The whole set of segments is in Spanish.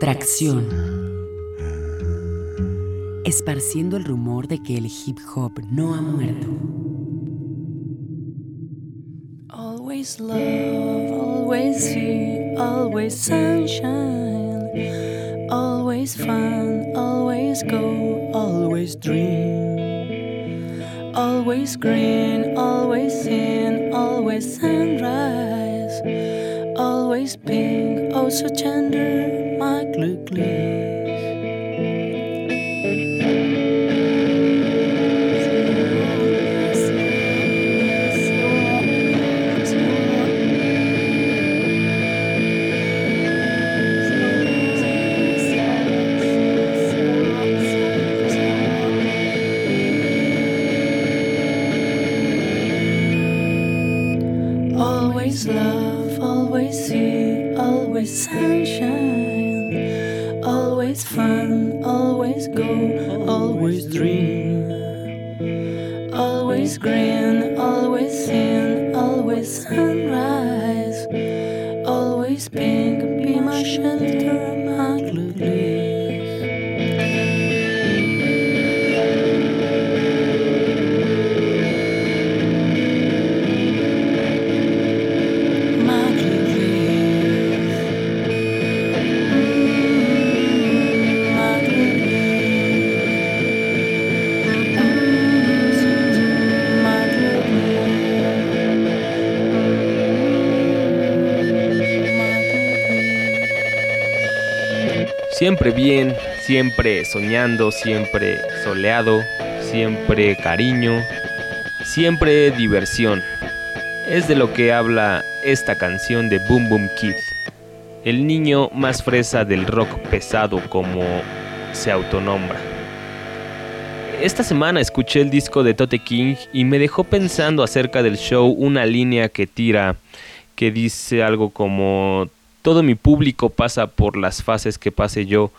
Tracción. Esparciendo el rumor de que el hip hop no ha muerto. Always love, always see, always sunshine. Always fun, always go, always dream. Always green, always sin, always sunrise. Always pink, oh so tender. Always love, always see, always sunshine. Always green, always sin, always sunrise. Siempre bien, siempre soñando, siempre soleado, siempre cariño, siempre diversión. Es de lo que habla esta canción de Boom Boom Kid, el niño más fresa del rock pesado como se autonombra. Esta semana escuché el disco de Tote King y me dejó pensando acerca del show una línea que tira que dice algo como todo mi público pasa por las fases que pase yo.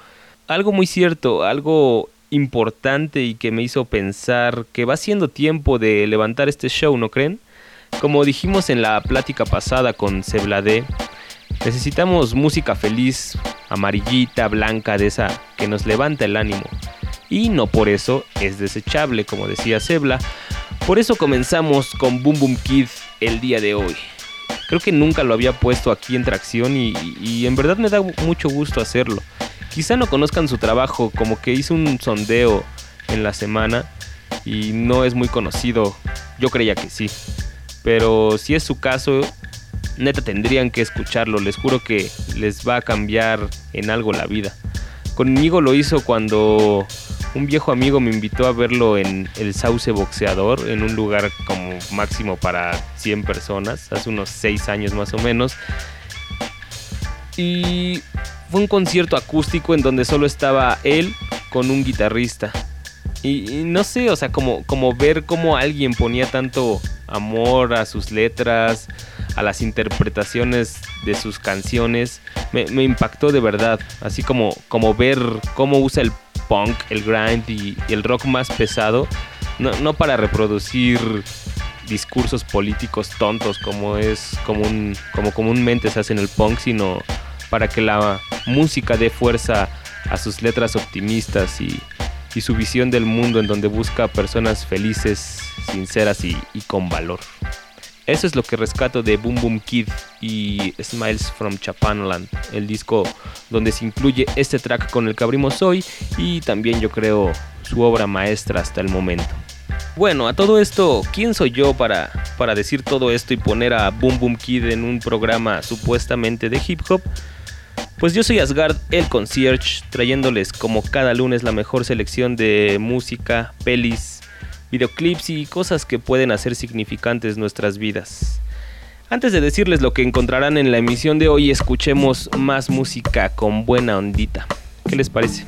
Algo muy cierto, algo importante y que me hizo pensar que va siendo tiempo de levantar este show, ¿no creen? Como dijimos en la plática pasada con Sebladé, necesitamos música feliz, amarillita, blanca, de esa que nos levanta el ánimo. Y no por eso es desechable, como decía Sebla. Por eso comenzamos con Boom Boom Kid el día de hoy. Creo que nunca lo había puesto aquí en tracción y, en verdad me da mucho gusto hacerlo. Quizá no conozcan su trabajo, como que hizo un sondeo en la semana y no es muy conocido. Yo creía que sí. Pero si es su caso, neta tendrían que escucharlo. Les juro que les va a cambiar en algo la vida. Conmigo lo hizo cuando un viejo amigo me invitó a verlo en el Sauce Boxeador, en un lugar como máximo para 100 personas, hace unos 6 años más o menos. Y fue un concierto acústico en donde solo estaba él con un guitarrista. Y, no sé, o sea, como, como ver cómo alguien ponía tanto amor a sus letras, a las interpretaciones de sus canciones, me, me impactó de verdad. Así como, como ver cómo usa el punk, el grind y, el rock más pesado, no, no para reproducir discursos políticos tontos como es común, como comúnmente se hace en el punk, sino para que la música dé fuerza a sus letras optimistas y, su visión del mundo en donde busca personas felices, sinceras y con valor. Eso es lo que rescato de Boom Boom Kid y Smiles from Chapanland, el disco donde se incluye este track con el que abrimos hoy y también yo creo su obra maestra hasta el momento. Bueno, a todo esto, ¿quién soy yo para, para decir todo esto y poner a Boom Boom Kid en un programa supuestamente de hip hop? Pues yo soy Asgard, el concierge, trayéndoles como cada lunes la mejor selección de música, pelis, videoclips y cosas que pueden hacer significantes nuestras vidas. Antes de decirles lo que encontrarán en la emisión de hoy, escuchemos más música con buena ondita. ¿Qué les parece?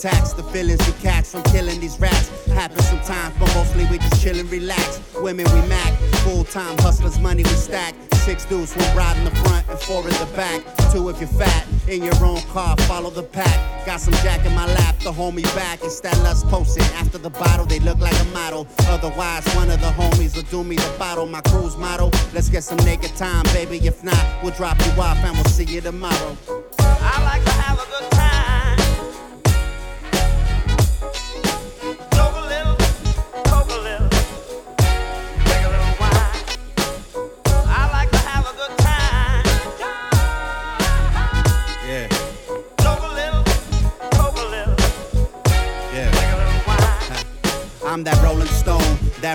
Taxed. The feelings we catch from killing these rats happen sometimes, but mostly we just chill and relax. Women we mac, full time hustlers, money we stack. Six dudes, one ride in the front and four in the back. Two if you're fat, in your own car, follow the pack. Got some jack in my lap, the homie back. It's that lust posting. After the bottle, they look like a model. Otherwise, one of the homies will do me the bottle. My cruise model. Let's get some naked time, baby. If not, we'll drop you off and we'll see you tomorrow.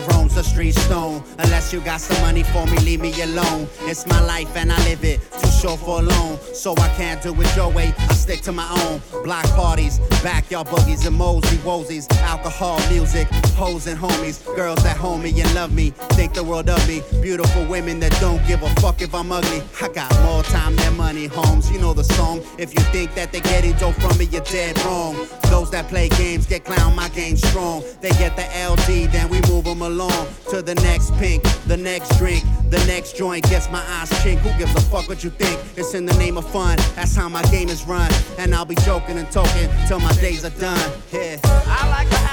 That roams the street stone. Unless you got some money for me, leave me alone. It's my life and I live it. Too short for alone, so I can't do it your way. I stick to my own. Block parties, backyard boogies and mosey woesies. Alcohol, music, hoes and homies. Girls that hold me and love me. Think the world of me. Beautiful women that don't give a fuck if I'm ugly. I got more time than money, homes. You know the song. If you think that they're getting dough from me, you're dead wrong. Those that play games get clown, my game strong. They get the LD, then we move them along to the next pink, the next drink, the next joint gets my eyes chink. Who gives a fuck what you think? It's in the name of fun. That's how my game is run. And I'll be joking and talking till my days are done. Yeah. I like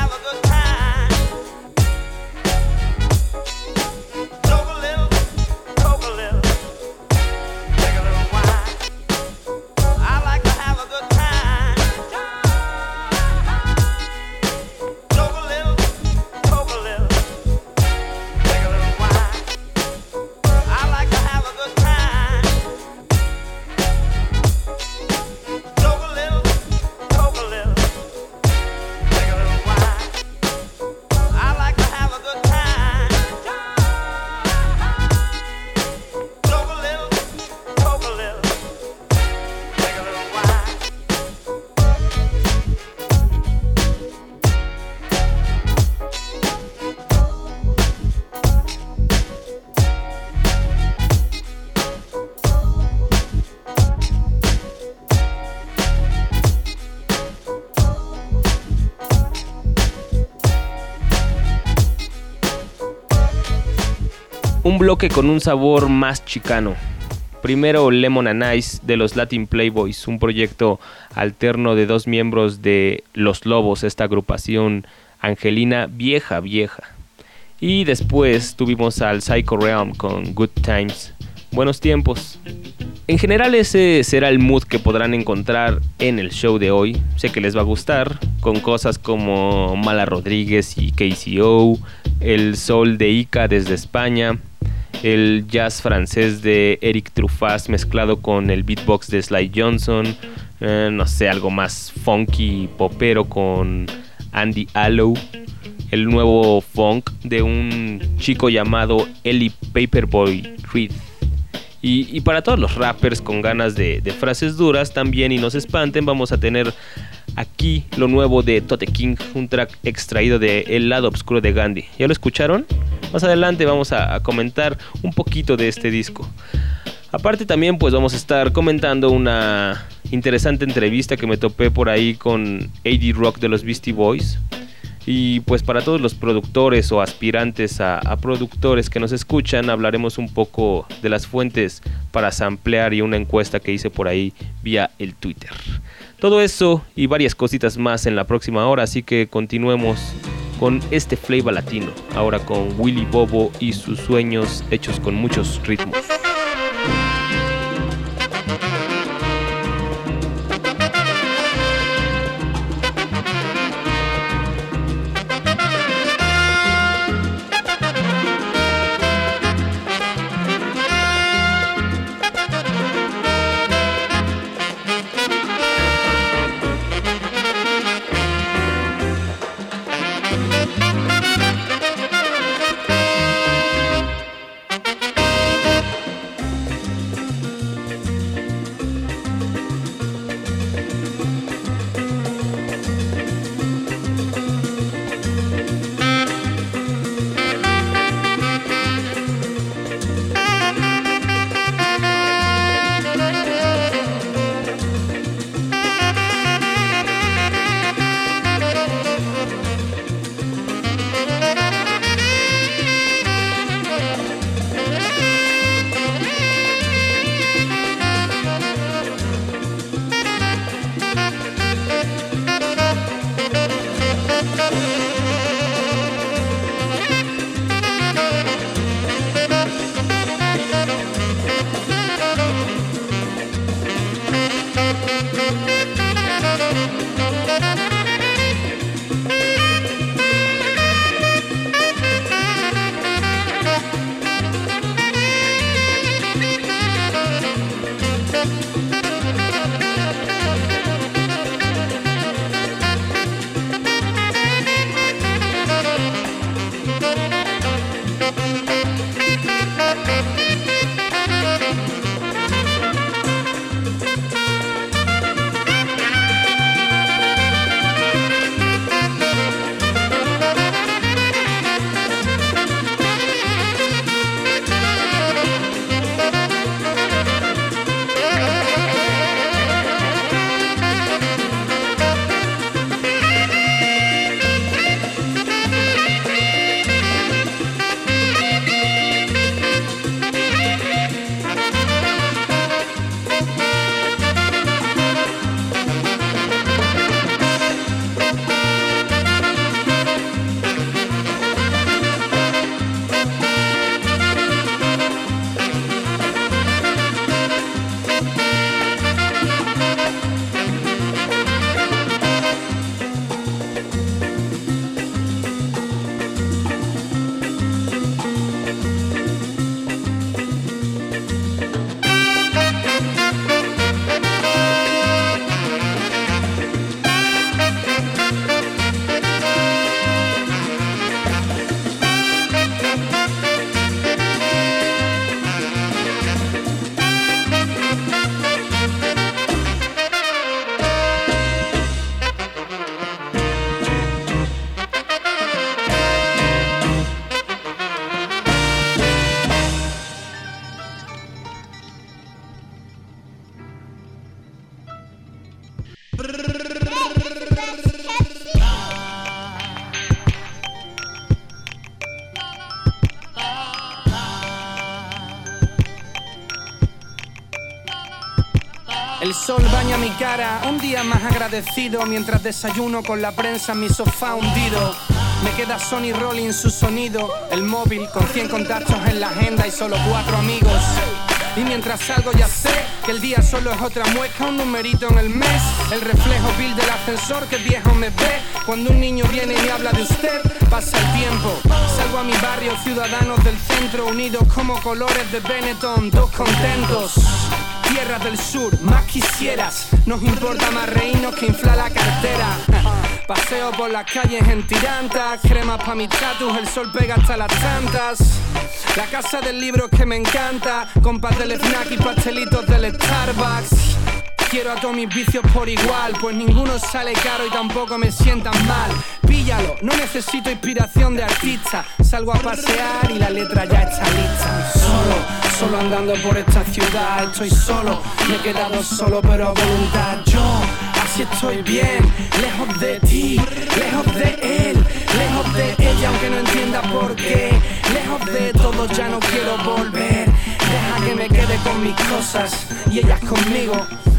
bloque con un sabor más chicano. Primero Lemon and Ice de los Latin Playboys, un proyecto alterno de dos miembros de Los Lobos, esta agrupación angelina vieja vieja. Y después tuvimos al Psycho Realm con Good Times, buenos tiempos. En general ese será el mood que podrán encontrar en el show de hoy. Sé que les va a gustar, con cosas como Mala Rodríguez y KCO, el Sol de Ica desde España, el jazz francés de Eric Truffaz mezclado con el beatbox de Sly Johnson, eh, no sé, algo más funky popero con Andy Allow, el nuevo funk de un chico llamado Ellie Paperboy Reed. Y, para todos los rappers con ganas de, de frases duras también y no se espanten, vamos a tener aquí lo nuevo de Tote King, un track extraído de El lado oscuro de Gandhi. ¿Ya lo escucharon? Más adelante vamos a, comentar un poquito de este disco. Aparte también pues vamos a estar comentando una interesante entrevista que me topé por ahí con AD Rock de los Beastie Boys. Y pues para todos los productores o aspirantes a, a productores que nos escuchan, hablaremos un poco de las fuentes para samplear y una encuesta que hice por ahí vía el Twitter. Todo eso y varias cositas más en la próxima hora, así que continuemos con este flavor latino, ahora con Willy Bobo y sus sueños hechos con muchos ritmos. Día más agradecido mientras desayuno con la prensa en mi sofá hundido. Me queda Sony Rollins su sonido, el móvil con 100 contactos en la agenda y solo cuatro amigos. Y mientras salgo ya sé que el día solo es otra muesca, un numerito en el mes. El reflejo vil del ascensor que viejo me ve. Cuando un niño viene y habla de usted, pasa el tiempo. Salgo a mi barrio, ciudadanos del centro, unidos como colores de Benetton, dos contentos. Tierra del sur, más quisieras. Nos importa más reírnos que inflar la cartera. Paseo por las calles en tirantas, crema pa' mi tatus, el sol pega hasta las tantas. La casa del libro que me encanta, compas del snack y pastelitos del Starbucks. Quiero a todos mis vicios por igual, pues ninguno sale caro y tampoco me sientan mal. Píllalo, no necesito inspiración de artista. Salgo a pasear y la letra ya está lista. Solo, solo andando por esta ciudad, estoy solo. Me he quedado solo, pero a voluntad. Yo, así estoy bien, lejos de ti, lejos de él, lejos de ella, aunque no entienda por qué. Lejos de todo, ya no quiero volver. Deja que me quede con mis cosas y ellas conmigo.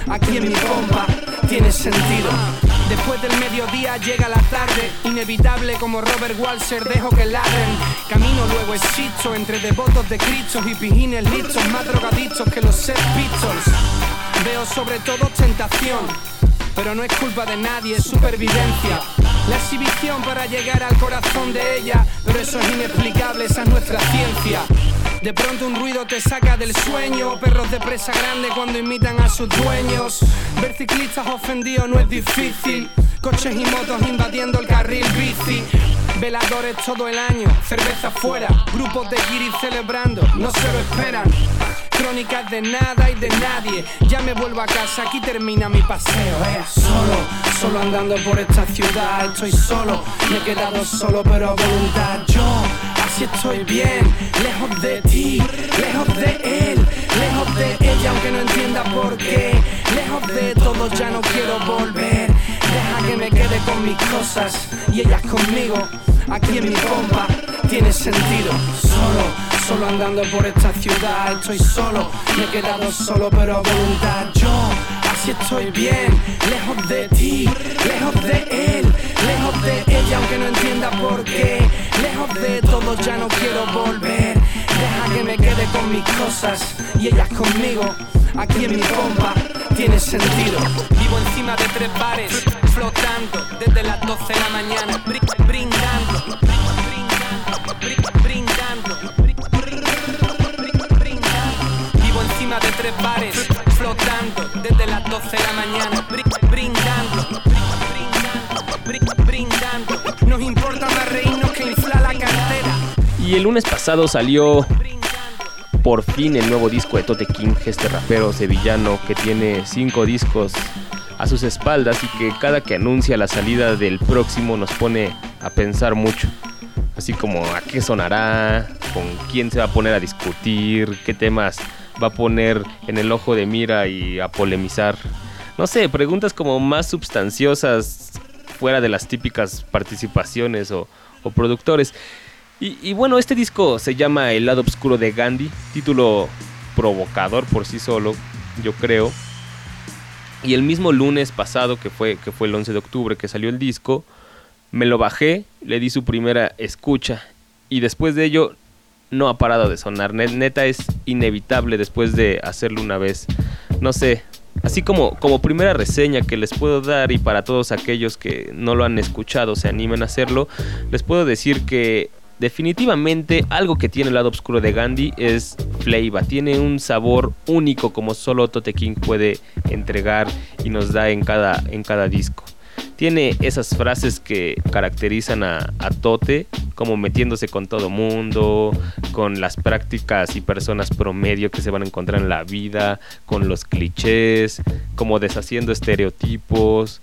Aquí en mi pompa tiene sentido. Después del mediodía llega la tarde, inevitable como Robert Walser, dejo que ladren. Camino luego existo entre devotos de Cristo y pijines listos, más drogadictos que los Sex Pistols. Veo sobre todo tentación, pero no es culpa de nadie, es supervivencia. La exhibición para llegar al corazón de ella, pero eso es inexplicable, esa es nuestra ciencia. De pronto un ruido te saca del sueño, perros de presa grande cuando imitan a sus dueños. Ver ciclistas ofendidos no es difícil, coches y motos invadiendo el carril bici. Veladores todo el año, cerveza fuera, grupos de guiris celebrando, no se lo esperan. Crónicas de nada y de nadie. Ya me vuelvo a casa, aquí termina mi paseo. Eh. Solo, solo andando por esta ciudad. Estoy solo, me he quedado solo, pero a voluntad. Estoy bien, lejos de ti, lejos de él, lejos de ella, aunque no entienda por qué. Lejos de todo, ya no quiero volver. Deja que me quede con mis cosas y ellas conmigo. Aquí en mi pompa tiene sentido. Solo, solo andando por esta ciudad. Estoy solo, me he quedado solo, pero a voluntad. Yo, así estoy bien, lejos de ti, lejos de él, lejos de ella, aunque no entienda por qué. Lejos de todo, ya no quiero volver. Deja que me quede con mis cosas y ellas conmigo. Aquí en mi pompa tiene sentido. Vivo encima de tres bares, flotando desde las 12 de la mañana, bri- brindando, brindando, brindando, brindando. Vivo encima de tres bares, flotando desde las 12 de la mañana, Y el lunes pasado salió por fin el nuevo disco de Tote King, este rapero sevillano que tiene cinco discos a sus espaldas y que cada que anuncia la salida del próximo nos pone a pensar mucho. Así como a qué sonará, con quién se va a poner a discutir, qué temas va a poner en el ojo de mira y a polemizar. No sé, preguntas como más substanciosas fuera de las típicas participaciones o, o productores. Y, bueno, este disco se llama El lado oscuro de Gandhi, título provocador por sí solo, yo creo. Y el mismo lunes pasado, que fue, que fue el 11 de octubre que salió el disco, me lo bajé, le di su primera escucha y después de ello no ha parado de sonar. Ne- Neta es inevitable después de hacerlo una vez. No sé, así como, como primera reseña que les puedo dar y para todos aquellos que no lo han escuchado se animen a hacerlo, les puedo decir que definitivamente algo que tiene el lado oscuro de Gandhi es flavor. Tiene un sabor único como solo Tote King puede entregar y nos da en cada, en cada disco. Tiene esas frases que caracterizan a, a Tote, como metiéndose con todo mundo, con las prácticas y personas promedio que se van a encontrar en la vida, con los clichés, como deshaciendo estereotipos,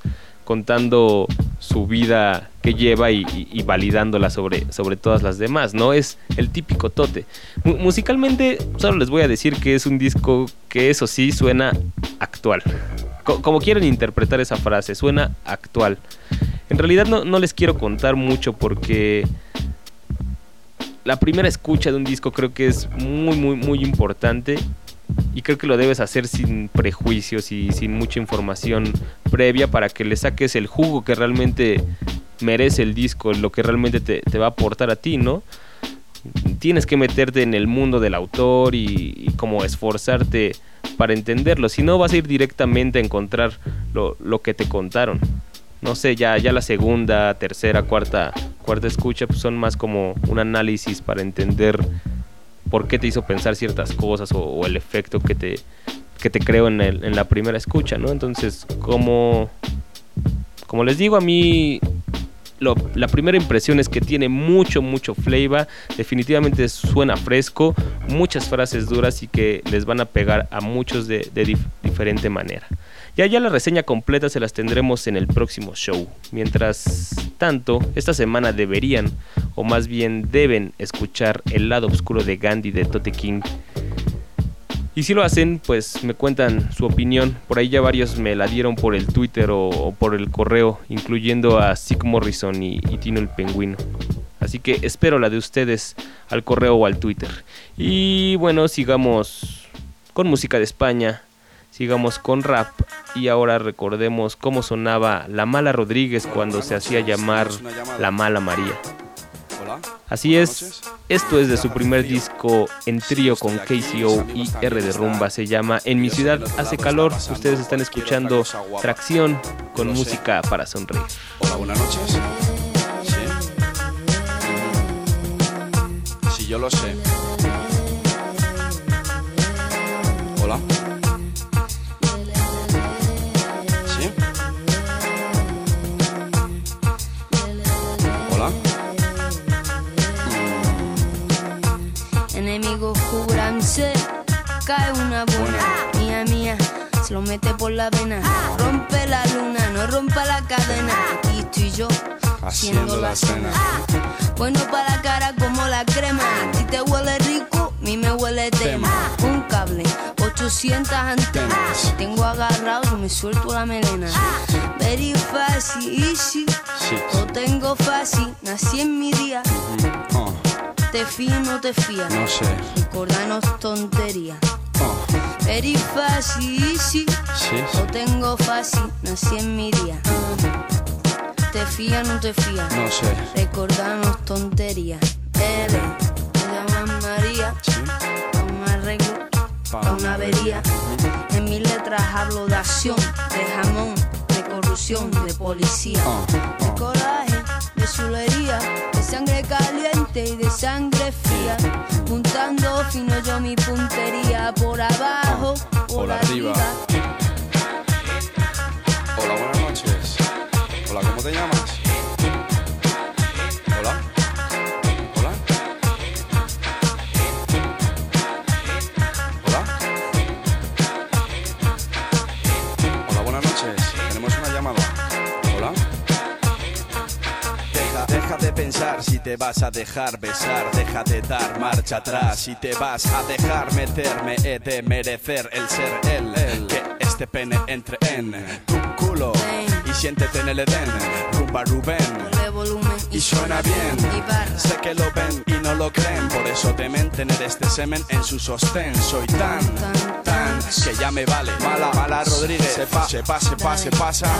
contando su vida que lleva y, validándola sobre, sobre todas las demás, ¿no? Es el típico Tote. Mu- musicalmente, solo les voy a decir que es un disco que eso sí suena actual. Co- como quieren interpretar esa frase, suena actual. En realidad no, no les quiero contar mucho porque la primera escucha de un disco creo que es muy, muy, muy importante. Y creo que lo debes hacer sin prejuicios y sin mucha información previa para que le saques el jugo que realmente merece el disco, lo que realmente te, va a aportar a ti, ¿no? Tienes que meterte en el mundo del autor y, y como esforzarte para entenderlo, si no vas a ir directamente a encontrar lo, lo que te contaron. No sé, ya, ya la segunda, tercera, cuarta, cuarta escucha pues son más como un análisis para entender por qué te hizo pensar ciertas cosas o, el efecto que te, que te creó en, el- en la primera escucha, ¿no? Entonces, como, como les digo, a mí la primera impresión es que tiene mucho, mucho flavor. Definitivamente suena fresco, muchas frases duras y que les van a pegar a muchos de, de dif- diferente manera. Y allá la reseña completa se las tendremos en el próximo show. Mientras tanto, esta semana deberían, o más bien deben, escuchar El lado oscuro de Gandhi de Tote King. Y si lo hacen, pues me cuentan su opinión. Por ahí ya varios me la dieron por el Twitter o, por el correo, incluyendo a Sick Morrison y, y Tino el Pingüino. Así que espero la de ustedes al correo o al Twitter. Y bueno, sigamos con música de España, sigamos con rap y ahora recordemos cómo sonaba La Mala Rodríguez cuando se hacía llamar La Mala María. Así es, esto es de su primer disco en trío con KCO y R de Rumba, se llama En mi ciudad hace calor, ustedes están escuchando Tracción con música para sonreír. Hola, buenas noches. Sí. Sí, yo lo sé. Hola. Cae una buena, mía mía, se lo mete por la vena, rompe la luna, no rompa la cadena, aquí estoy yo, haciendo la cena. Bueno para la cara como la crema, si te huele rico, a mí me huele tema. Un cable, 800 antenas, tengo agarrado y me suelto la melena. Very fácil, easy, lo tengo fácil, nací en mi día. Oh, Te fío no te fías, no sé. recordanos tonterías. Oh, easy, sí. lo tengo fácil, nací en mi día. Te fías o no te fías, No sé. recordanos tonterías. L, me llaman María, Sí. pa' un arreglo, pa' una avería. En mis letras hablo de acción, de jamón, de corrupción, de policía. Oh, De oh. coraje, de de sangre y de sangre fría. Juntando fino yo mi puntería por abajo, por, Por arriba. Hola, buenas noches. Hola, ¿cómo te llamas? Pensar si te vas a dejar besar, deja de dar marcha atrás. Si te vas a dejar meterme, he de merecer el ser él. Que este pene entre en tu culo y siéntete en el Edén. Rumba Rubén. Volumen Y suena bien, Y sé que lo ven y no lo creen, por eso temen tener este semen en su sostén. Soy tan, tan, que ya me vale. Mala, mala Rodríguez, se pa, se pa, se pa, se pasa.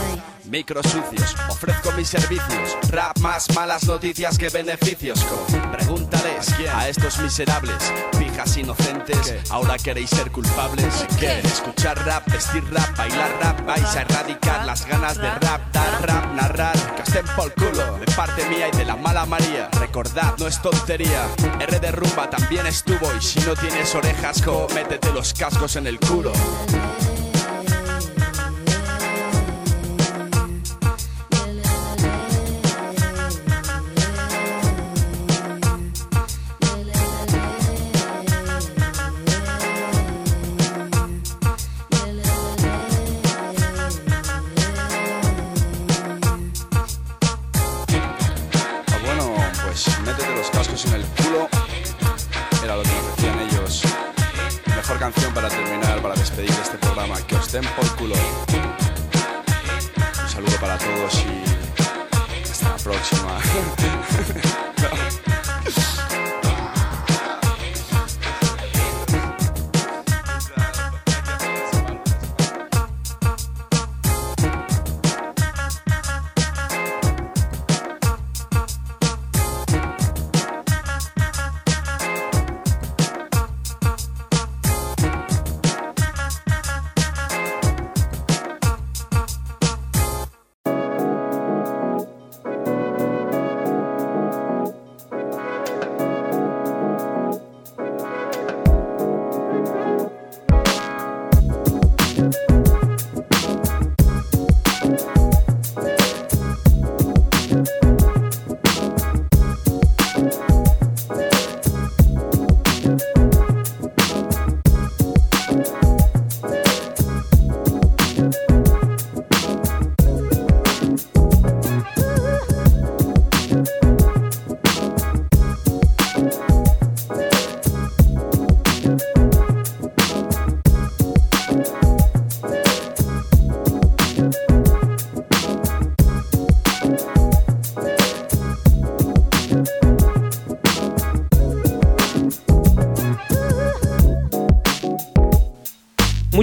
Micros sucios, ofrezco mis servicios. Rap más malas noticias que beneficios. Pregúntales a estos miserables, fijas inocentes. Ahora queréis ser culpables. Escuchar rap, vestir rap, bailar rap. Vais a erradicar las ganas de rap, dar rap, narrar. Que estén por culo de parte mía y de la mala María. Recordad, no es tontería. R de rumba también estuvo. Y si no tienes orejas, co, métete los cascos en el culo. Ah, Que os den por culo. Un saludo para todos y hasta la próxima.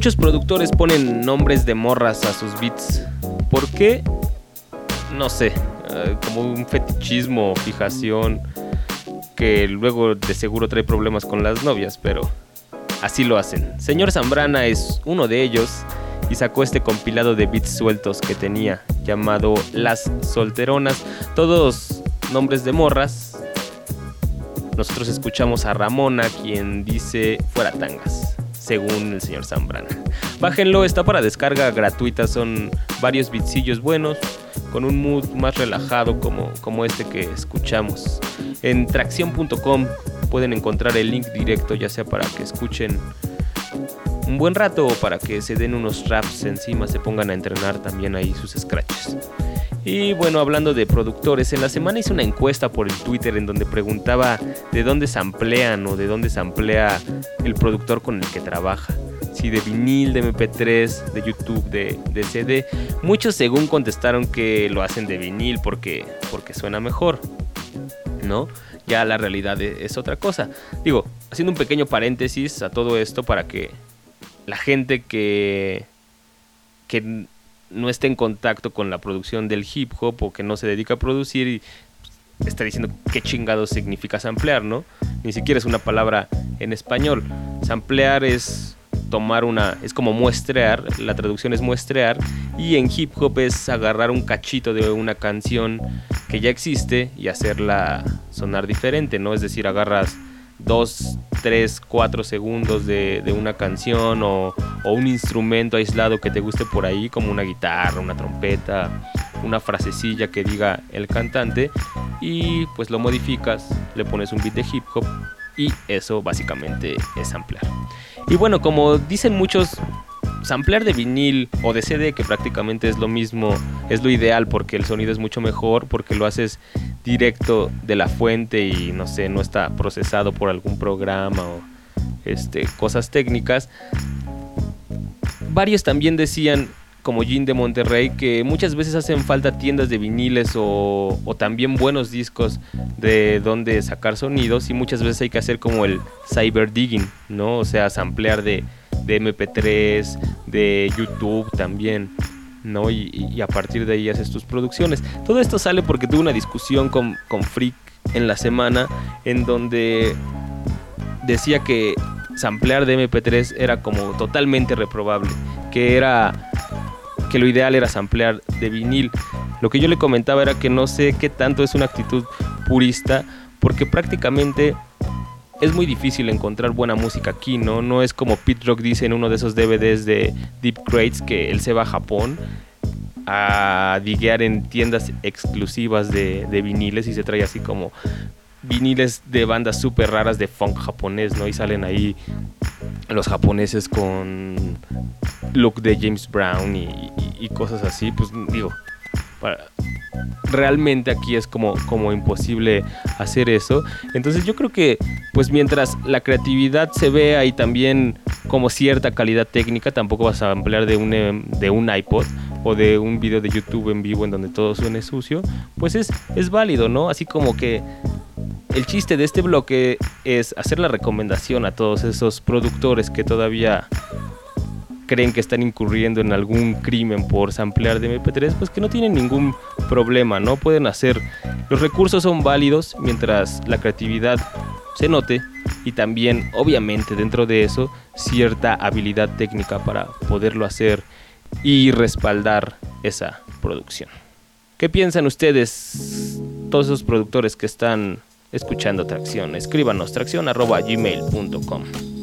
Muchos productores ponen nombres de morras a sus beats. ¿Por qué? No sé, eh, como un fetichismo o fijación que luego de seguro trae problemas con las novias, pero así lo hacen. Señor Zambrana es uno de ellos y sacó este compilado de beats sueltos que tenía llamado Las Solteronas, todos nombres de morras. Nosotros escuchamos a Ramona quien dice fuera tangas, según el señor Zambrana. Bájenlo, está para descarga gratuita, son varios beatsillos buenos con un mood más relajado como, como este que escuchamos. En tracción.com pueden encontrar el link directo ya sea para que escuchen un buen rato o para que se den unos raps encima, se pongan a entrenar también ahí sus scratches. Y bueno, hablando de productores, en la semana hice una encuesta por el Twitter en donde preguntaba de dónde se emplean o de dónde se emplea el productor con el que trabaja. Si de vinil, de MP3, de YouTube, de, de CD. Muchos según contestaron que lo hacen de vinil porque, porque suena mejor. ¿No? Ya la realidad e, es otra cosa. Digo, haciendo un pequeño paréntesis a todo esto para que la gente que, que no esté en contacto con la producción del hip hop o que no se dedica a producir y está diciendo qué chingado significa samplear, ¿no? Ni siquiera es una palabra en español. Samplear es tomar una, es como muestrear, la traducción es muestrear, y en hip hop es agarrar un cachito de una canción que ya existe y hacerla sonar diferente, ¿no? Es decir, agarras dos, tres, cuatro segundos de, de una canción o, o, un instrumento aislado que te guste por ahí, como una guitarra, una trompeta, una frasecilla que diga el cantante, y pues lo modificas, le pones un beat de hip hop y eso básicamente es ampliar. Y bueno, como dicen muchos, samplear de vinil o de CD, que prácticamente es lo mismo, es lo ideal porque el sonido es mucho mejor, porque lo haces directo de la fuente y no sé, no está procesado por algún programa o este, cosas técnicas. Varios también decían, como Jean de Monterrey, que muchas veces hacen falta tiendas de viniles o, o, también buenos discos de donde sacar sonidos y muchas veces hay que hacer como el cyber digging, ¿no? O sea, samplear de, de MP3, de YouTube también. ¿no? Y, a partir de ahí haces tus producciones. Todo esto sale porque tuve una discusión con, con Freak en la semana en donde decía que samplear de MP3 era como totalmente reprobable, que era que lo ideal era samplear de vinil. Lo que yo le comentaba era que no sé qué tanto es una actitud purista, porque prácticamente es muy difícil encontrar buena música aquí, ¿no? No es como Pete Rock dice en uno de esos DVDs de Deep Crates que él se va a Japón a diguear en tiendas exclusivas de, de viniles y se trae así como viniles de bandas súper raras de funk japonés, ¿no? Y salen ahí los japoneses con look de James Brown y, cosas así, pues digo, realmente aquí es como, como imposible hacer eso. Entonces yo creo que pues mientras la creatividad se vea y también como cierta calidad técnica, tampoco vas a ampliar de un, em, de un iPod o de un video de YouTube en vivo en donde todo suene sucio, pues es, es válido, ¿no? Así como que el chiste de este bloque es hacer la recomendación a todos esos productores que todavía creen que están incurriendo en algún crimen por samplear de MP3, pues que no tienen ningún problema, ¿no? Pueden hacer, los recursos son válidos mientras la creatividad se note y también, obviamente, dentro de eso, cierta habilidad técnica para poderlo hacer y respaldar esa producción. ¿Qué piensan ustedes, todos esos productores que están escuchando Tracción? Escríbanos tracción.gmail.com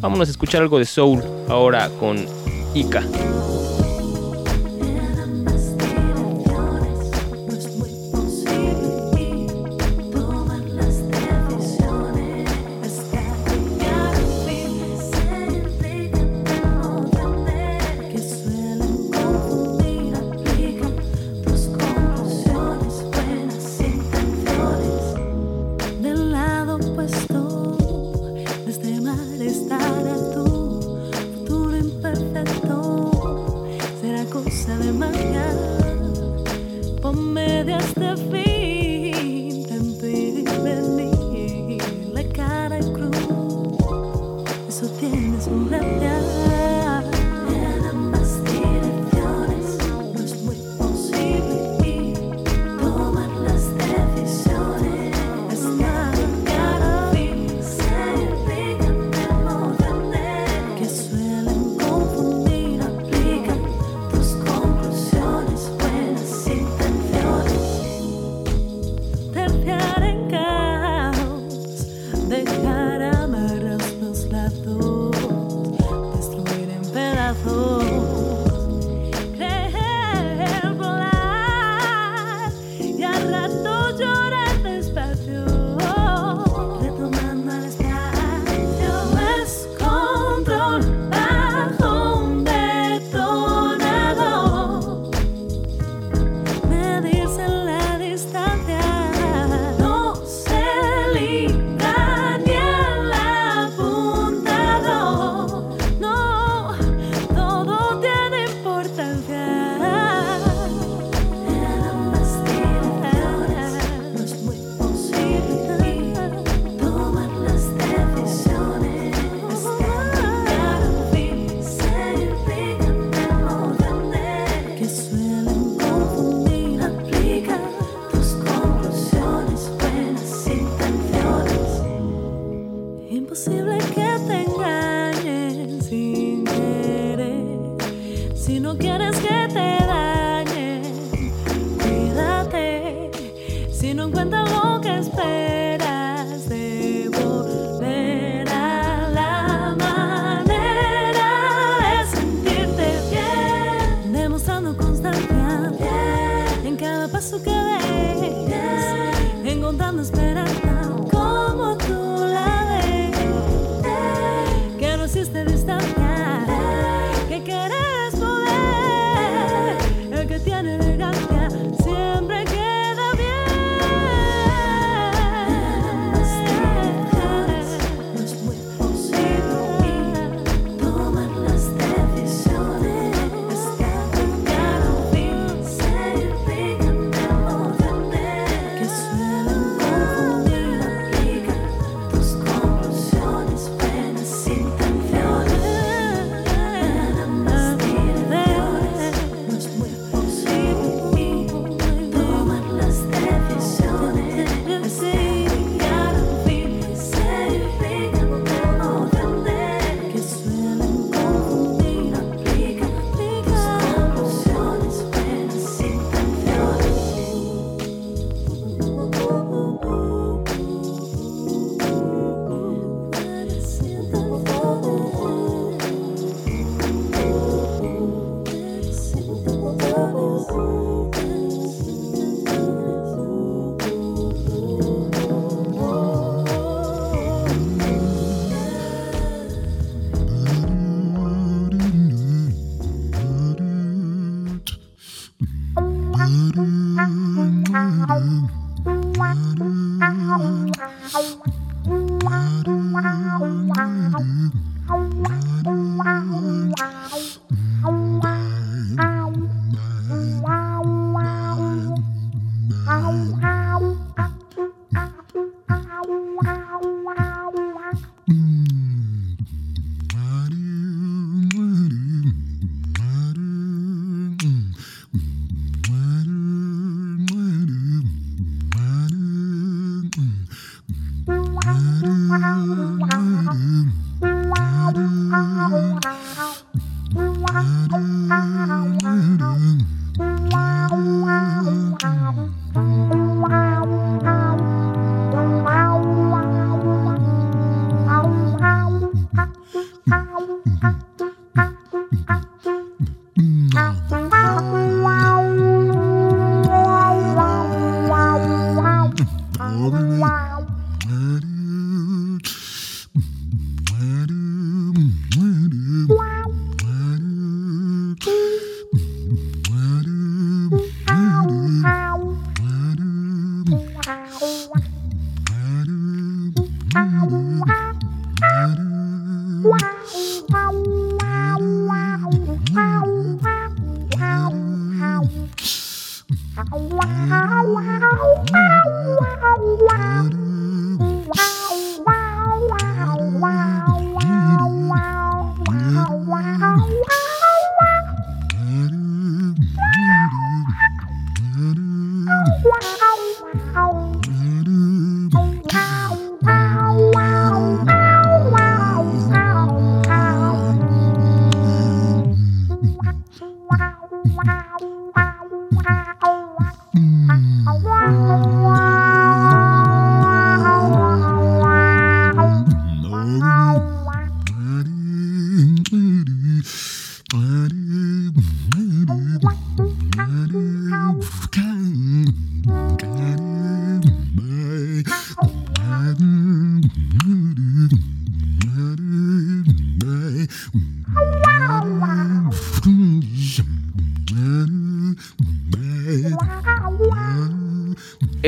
Vámonos a escuchar algo de soul ahora con Ika.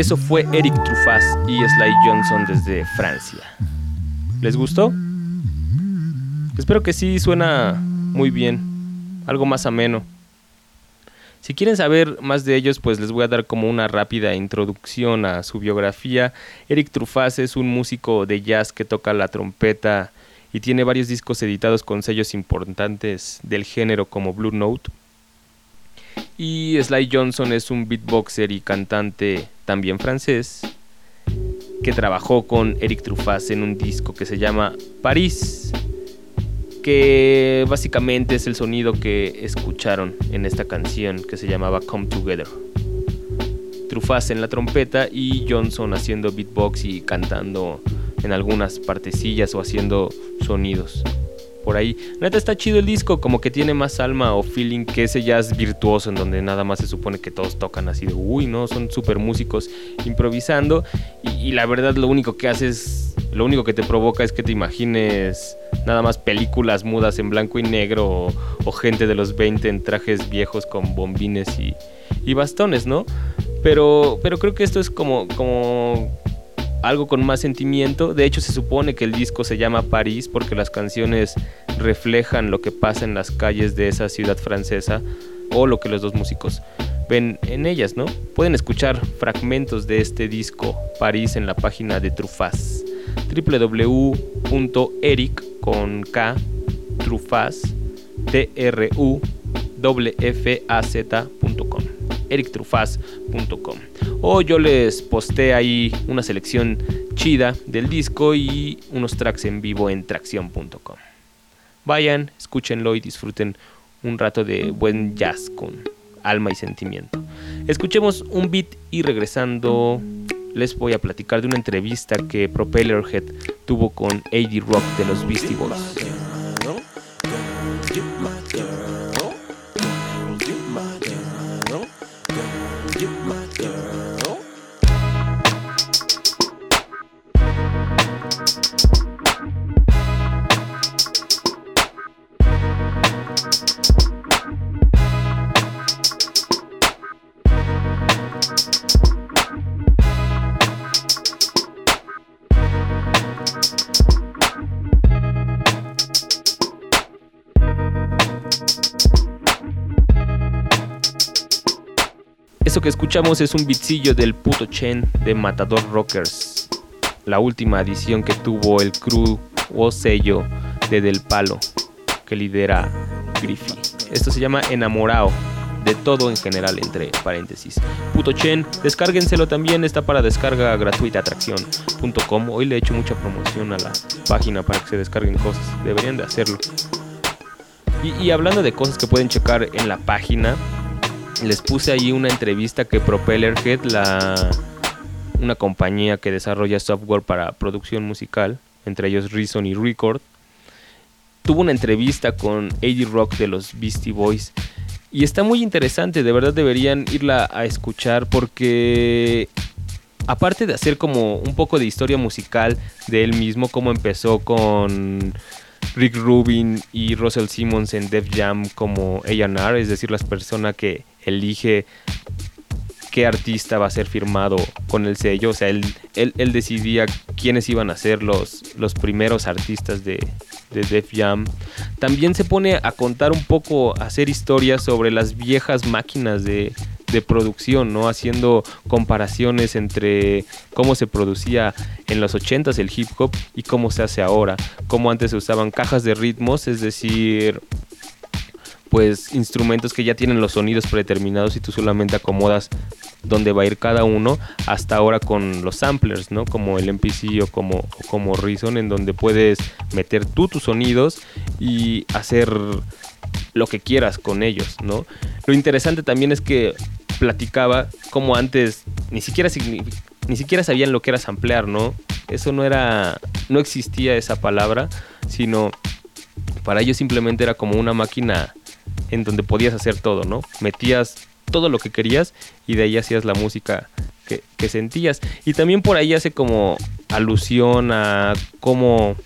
Eso fue Eric Truffaz y Sly Johnson desde Francia. ¿Les gustó? Espero que sí, suena muy bien, algo más ameno. Si quieren saber más de ellos, pues les voy a dar como una rápida introducción a su biografía. Eric Truffaz es un músico de jazz que toca la trompeta y tiene varios discos editados con sellos importantes del género como Blue Note. Y Sly Johnson es un beatboxer y cantante también francés que trabajó con Eric Truffaz en un disco que se llama París, que básicamente es el sonido que escucharon en esta canción que se llamaba Come Together. Trufaz en la trompeta y Johnson haciendo beatbox y cantando en algunas partecillas o haciendo sonidos por ahí. Neta está chido el disco, como que tiene más alma o feeling que ese jazz virtuoso en donde nada más se supone que todos tocan así de uy, no, son super músicos improvisando y, la verdad lo único que haces, lo único que te provoca es que te imagines nada más películas mudas en blanco y negro o, gente de los 20 en trajes viejos con bombines y, y bastones, ¿no? Pero, pero creo que esto es como, como algo con más sentimiento. De hecho, se supone que el disco se llama París porque las canciones reflejan lo que pasa en las calles de esa ciudad francesa o lo que los dos músicos ven en ellas, ¿no? Pueden escuchar fragmentos de este disco París en la página de Trufaz www.eric con K T erictrufaz.com o yo les posté ahí una selección chida del disco y unos tracks en vivo en tracción.com. Vayan, escúchenlo y disfruten un rato de buen jazz con alma y sentimiento. Escuchemos un beat y regresando les voy a platicar de una entrevista que Propellerhead tuvo con AD Rock de los Beastie Boys. Es un bitzillo del puto Chen de Matador Rockers, la última edición que tuvo el crew o sello de Del Palo que lidera Griffey. Esto se llama Enamorado de todo en general, entre paréntesis. Puto Chen, descárguenselo también, está para descarga gratuita atracción.com. Hoy le he hecho mucha promoción a la página para que se descarguen cosas, deberían de hacerlo. Y, y hablando de cosas que pueden checar en la página, les puse ahí una entrevista que Propellerhead, la, una compañía que desarrolla software para producción musical, entre ellos Reason y Record, tuvo una entrevista con AD Rock de los Beastie Boys. Y está muy interesante, de verdad deberían irla a escuchar porque aparte de hacer como un poco de historia musical de él mismo, como empezó con Rick Rubin y Russell Simmons en Def Jam como A&R, es decir, las personas que elige qué artista va a ser firmado con el sello. O sea, él, él, decidía quiénes iban a ser los, los primeros artistas de, de Def Jam. También se pone a contar un poco, a hacer historias sobre las viejas máquinas de, de producción, ¿no? Haciendo comparaciones entre cómo se producía en los 80s el hip hop y cómo se hace ahora. Cómo antes se usaban cajas de ritmos, es decir, pues instrumentos que ya tienen los sonidos predeterminados y tú solamente acomodas dónde va a ir cada uno hasta ahora con los samplers, ¿no? Como el MPC o como, como Reason en donde puedes meter tú tus sonidos y hacer lo que quieras con ellos, ¿no? Lo interesante también es que platicaba como antes ni siquiera ni siquiera sabían lo que era samplear, ¿no? Eso no era no existía esa palabra, sino para ellos simplemente era como una máquina en donde podías hacer todo, ¿no? Metías todo lo que querías y de ahí hacías la música que, sentías. Y también por ahí hace como alusión a cómo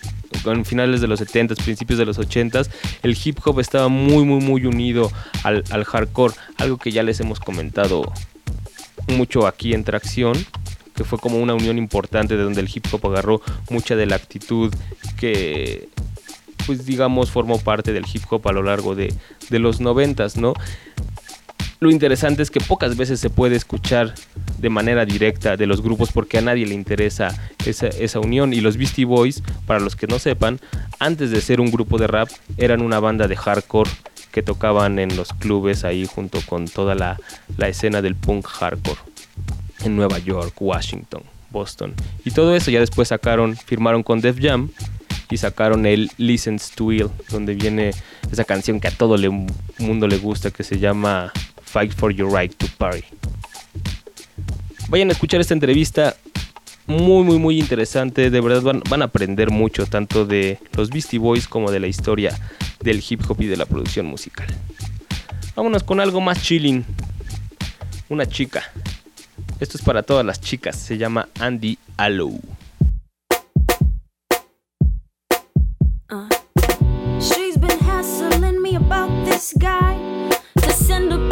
en finales de los 70s, principios de los 80s, el hip hop estaba muy, muy, muy unido al, hardcore, algo que ya les hemos comentado mucho aquí en Tracción, que fue como una unión importante de donde el hip hop agarró mucha de la actitud que pues digamos, formó parte del hip hop a lo largo de, los noventas, ¿no? Lo interesante es que pocas veces se puede escuchar de manera directa de los grupos porque a nadie le interesa esa, esa, unión. Y los Beastie Boys, para los que no sepan, antes de ser un grupo de rap, eran una banda de hardcore que tocaban en los clubes ahí junto con toda la, la escena del punk hardcore en Nueva York, Washington, Boston. Y todo eso ya después sacaron, firmaron con Def Jam y sacaron el Listens to Ill, donde viene esa canción que a todo el mundo le gusta, que se llama Fight for Your Right to Party. Vayan a escuchar esta entrevista muy, muy, muy interesante. De verdad van, van, a aprender mucho, tanto de los Beastie Boys como de la historia del hip hop y de la producción musical. Vámonos con algo más chilling. Una chica. Esto es para todas las chicas. Se llama Andy Allow. Uh, she's been hassling me about this guy to send her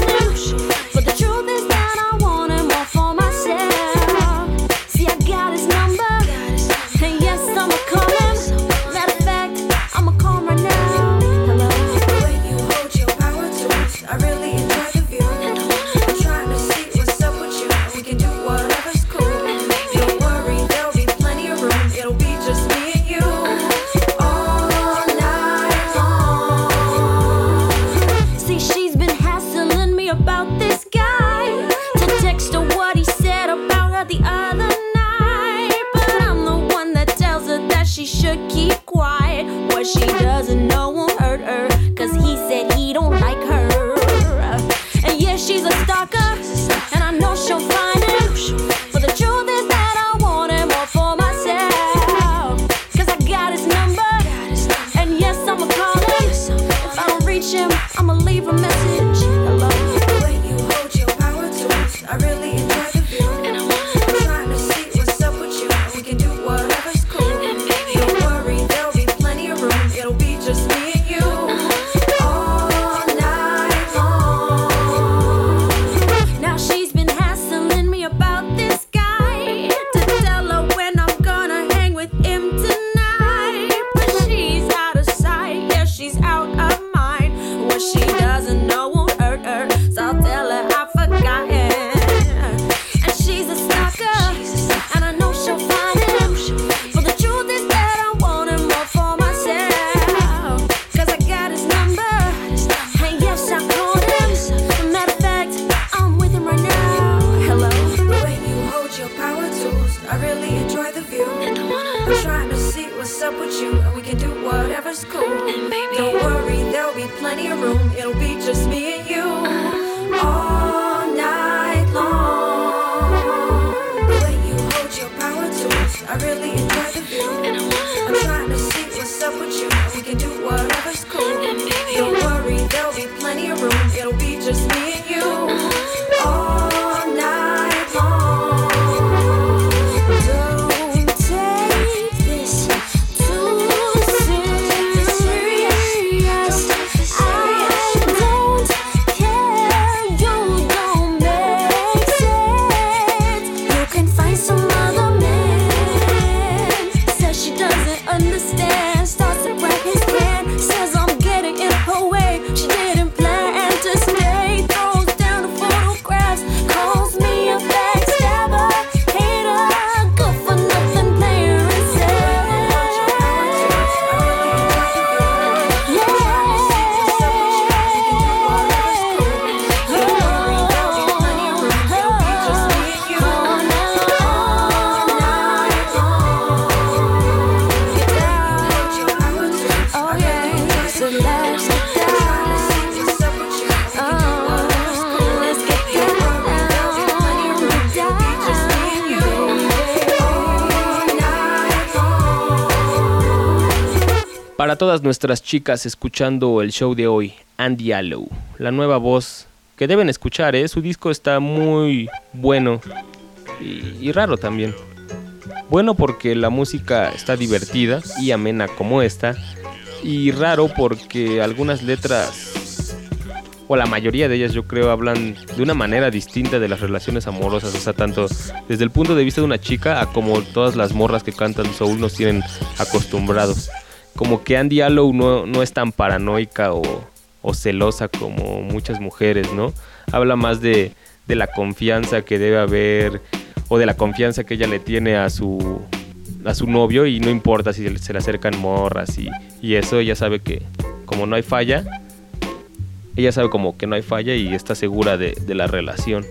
we can do whatever's todas nuestras chicas escuchando el show de hoy, Andy Allow, la nueva voz que deben escuchar, ¿eh? su disco está muy bueno y, raro también. Bueno porque la música está divertida y amena como esta, y raro porque algunas letras, o la mayoría de ellas yo creo, hablan de una manera distinta de las relaciones amorosas, o sea, tanto desde el punto de vista de una chica a como todas las morras que cantan soul nos tienen acostumbrados como que Andy Allow no, no es tan paranoica o, o, celosa como muchas mujeres, ¿no? Habla más de, de, la confianza que debe haber o de la confianza que ella le tiene a su, a su novio y no importa si se le acercan morras y, y eso, ella sabe que como no hay falla, ella sabe como que no hay falla y está segura de, de la relación.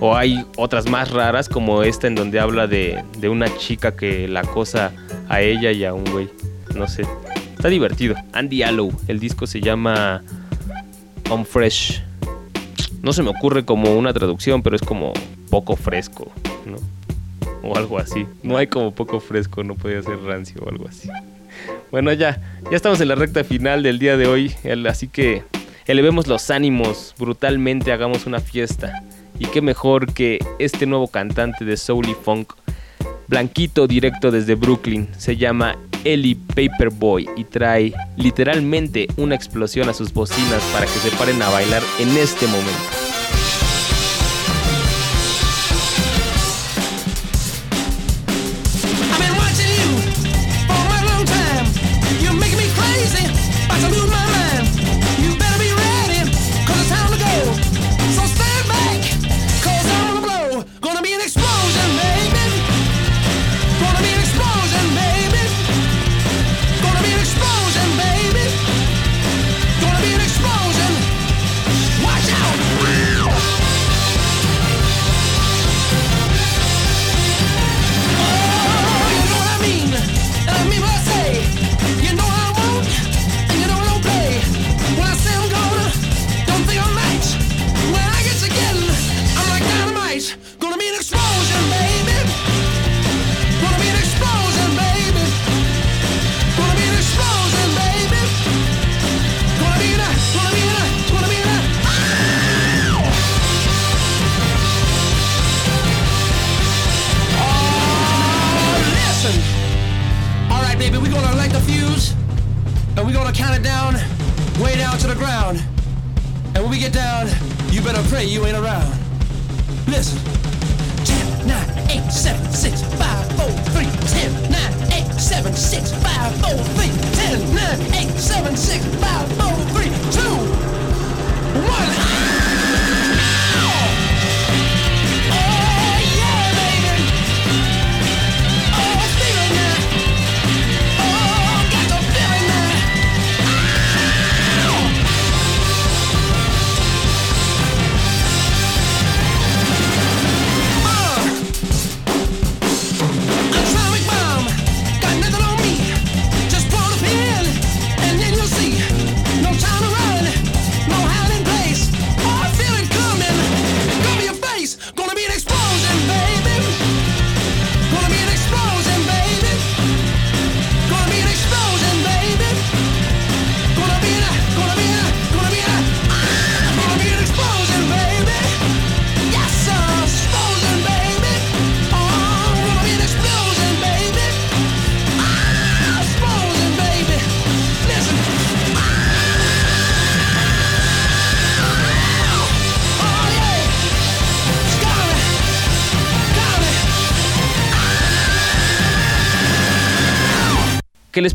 O hay otras más raras como esta en donde habla de, de una chica que la acosa a ella y a un güey. No sé. Está divertido. Andy Allow. El disco se llama On Fresh. No se me ocurre como una traducción, pero es como poco fresco, ¿no? O algo así. No hay como poco fresco, no podía ser rancio o algo así. Bueno, ya, ya estamos en la recta final del día de hoy, así que elevemos los ánimos brutalmente, hagamos una fiesta. Y qué mejor que este nuevo cantante de soul y funk, blanquito directo desde Brooklyn, se llama Ellie Paperboy y trae literalmente una explosión a sus bocinas para que se paren a bailar en este momento. Listen.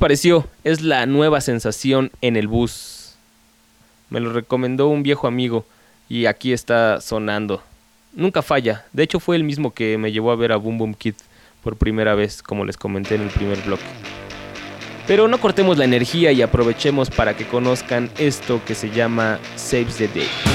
Pareció? Es la nueva sensación en el bus. Me lo recomendó un viejo amigo y aquí está sonando. Nunca falla. De hecho fue el mismo que me llevó a ver a Boom Boom Kid por primera vez, como les comenté en el primer bloque. Pero no cortemos la energía y aprovechemos para que conozcan esto que se llama Saves the Day.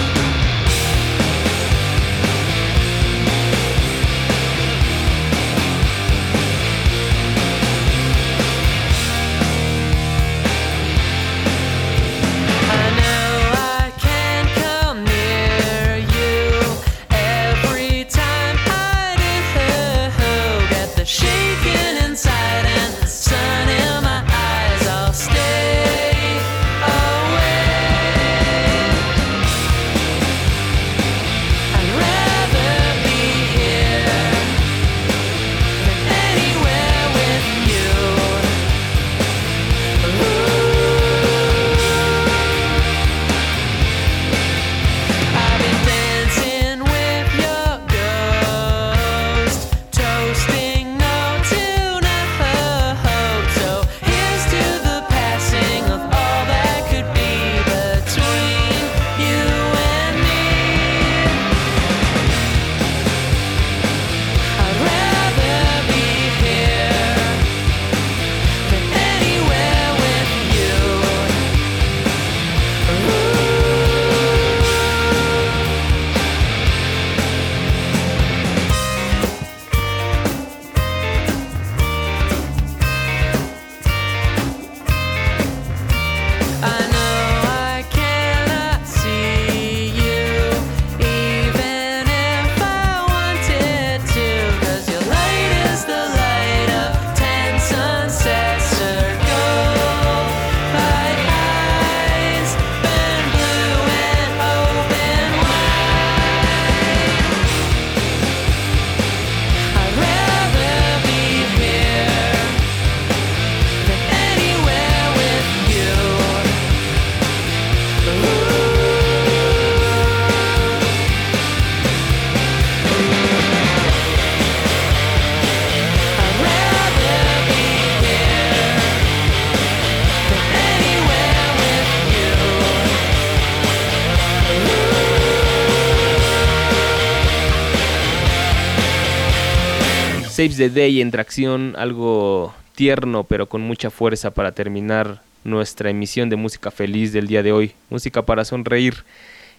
Saves the Day en tracción, algo tierno pero con mucha fuerza para terminar nuestra emisión de música feliz del día de hoy, música para sonreír.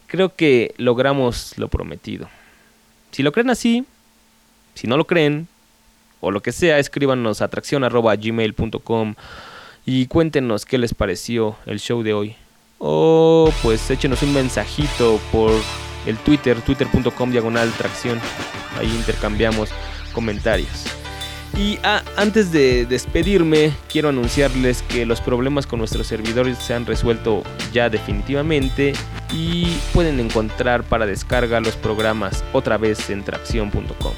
Creo que logramos lo prometido. Si lo creen así, si no lo creen, o lo que sea, escríbanos a atracción.gmail.com y cuéntenos qué les pareció el show de hoy. O pues échenos un mensajito por el Twitter, twitter.com diagonal tracción. Ahí intercambiamos comentarios. Y ah, antes de despedirme, quiero anunciarles que los problemas con nuestros servidores se han resuelto ya definitivamente y pueden encontrar para descarga los programas otra vez en tracción.com.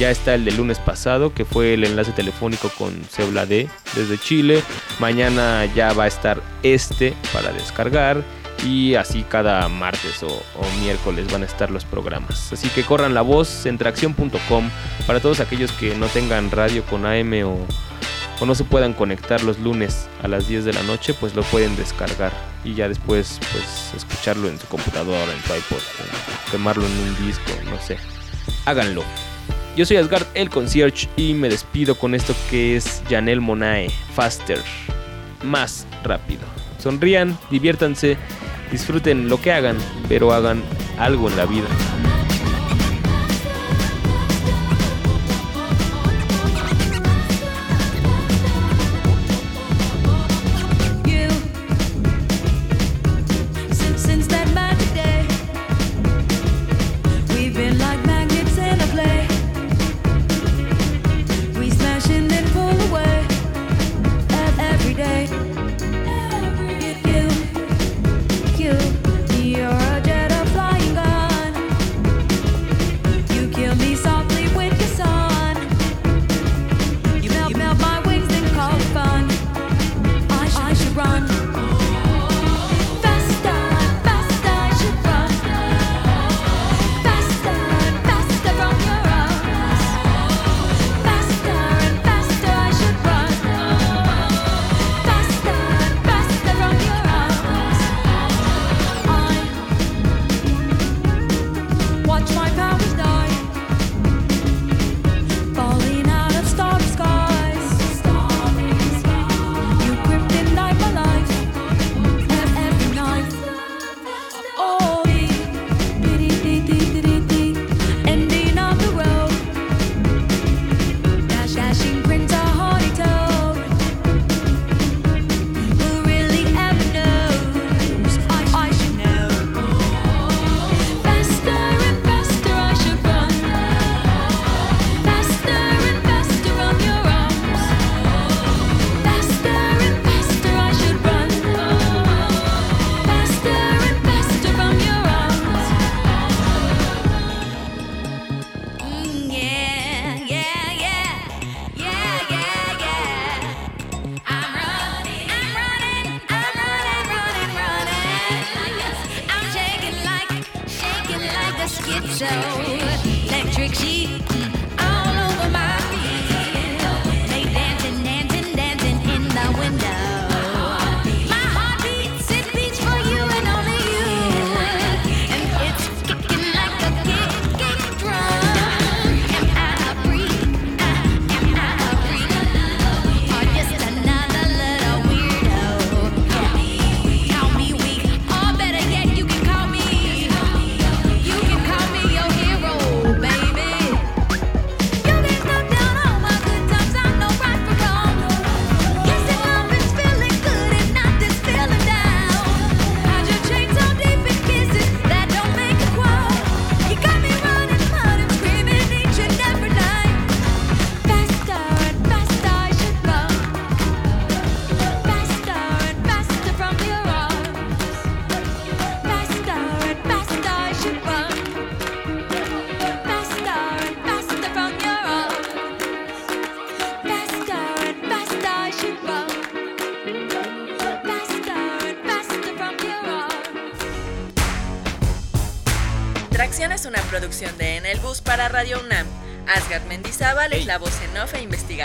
Ya está el del lunes pasado, que fue el enlace telefónico con Ceula D desde Chile. Mañana ya va a estar este para descargar. Y así cada martes o, miércoles van a estar los programas. Así que corran la voz en tracción.com para todos aquellos que no tengan radio con AM o, no se puedan conectar los lunes a las 10 de la noche, pues lo pueden descargar y ya después pues escucharlo en su computadora, en su iPod, quemarlo en un disco, no sé. Háganlo. Yo soy Asgard el Concierge y me despido con esto que es Janelle Monae, Faster, más rápido. Sonrían, diviértanse, disfruten lo que hagan, pero hagan algo en la vida. so electric sheep.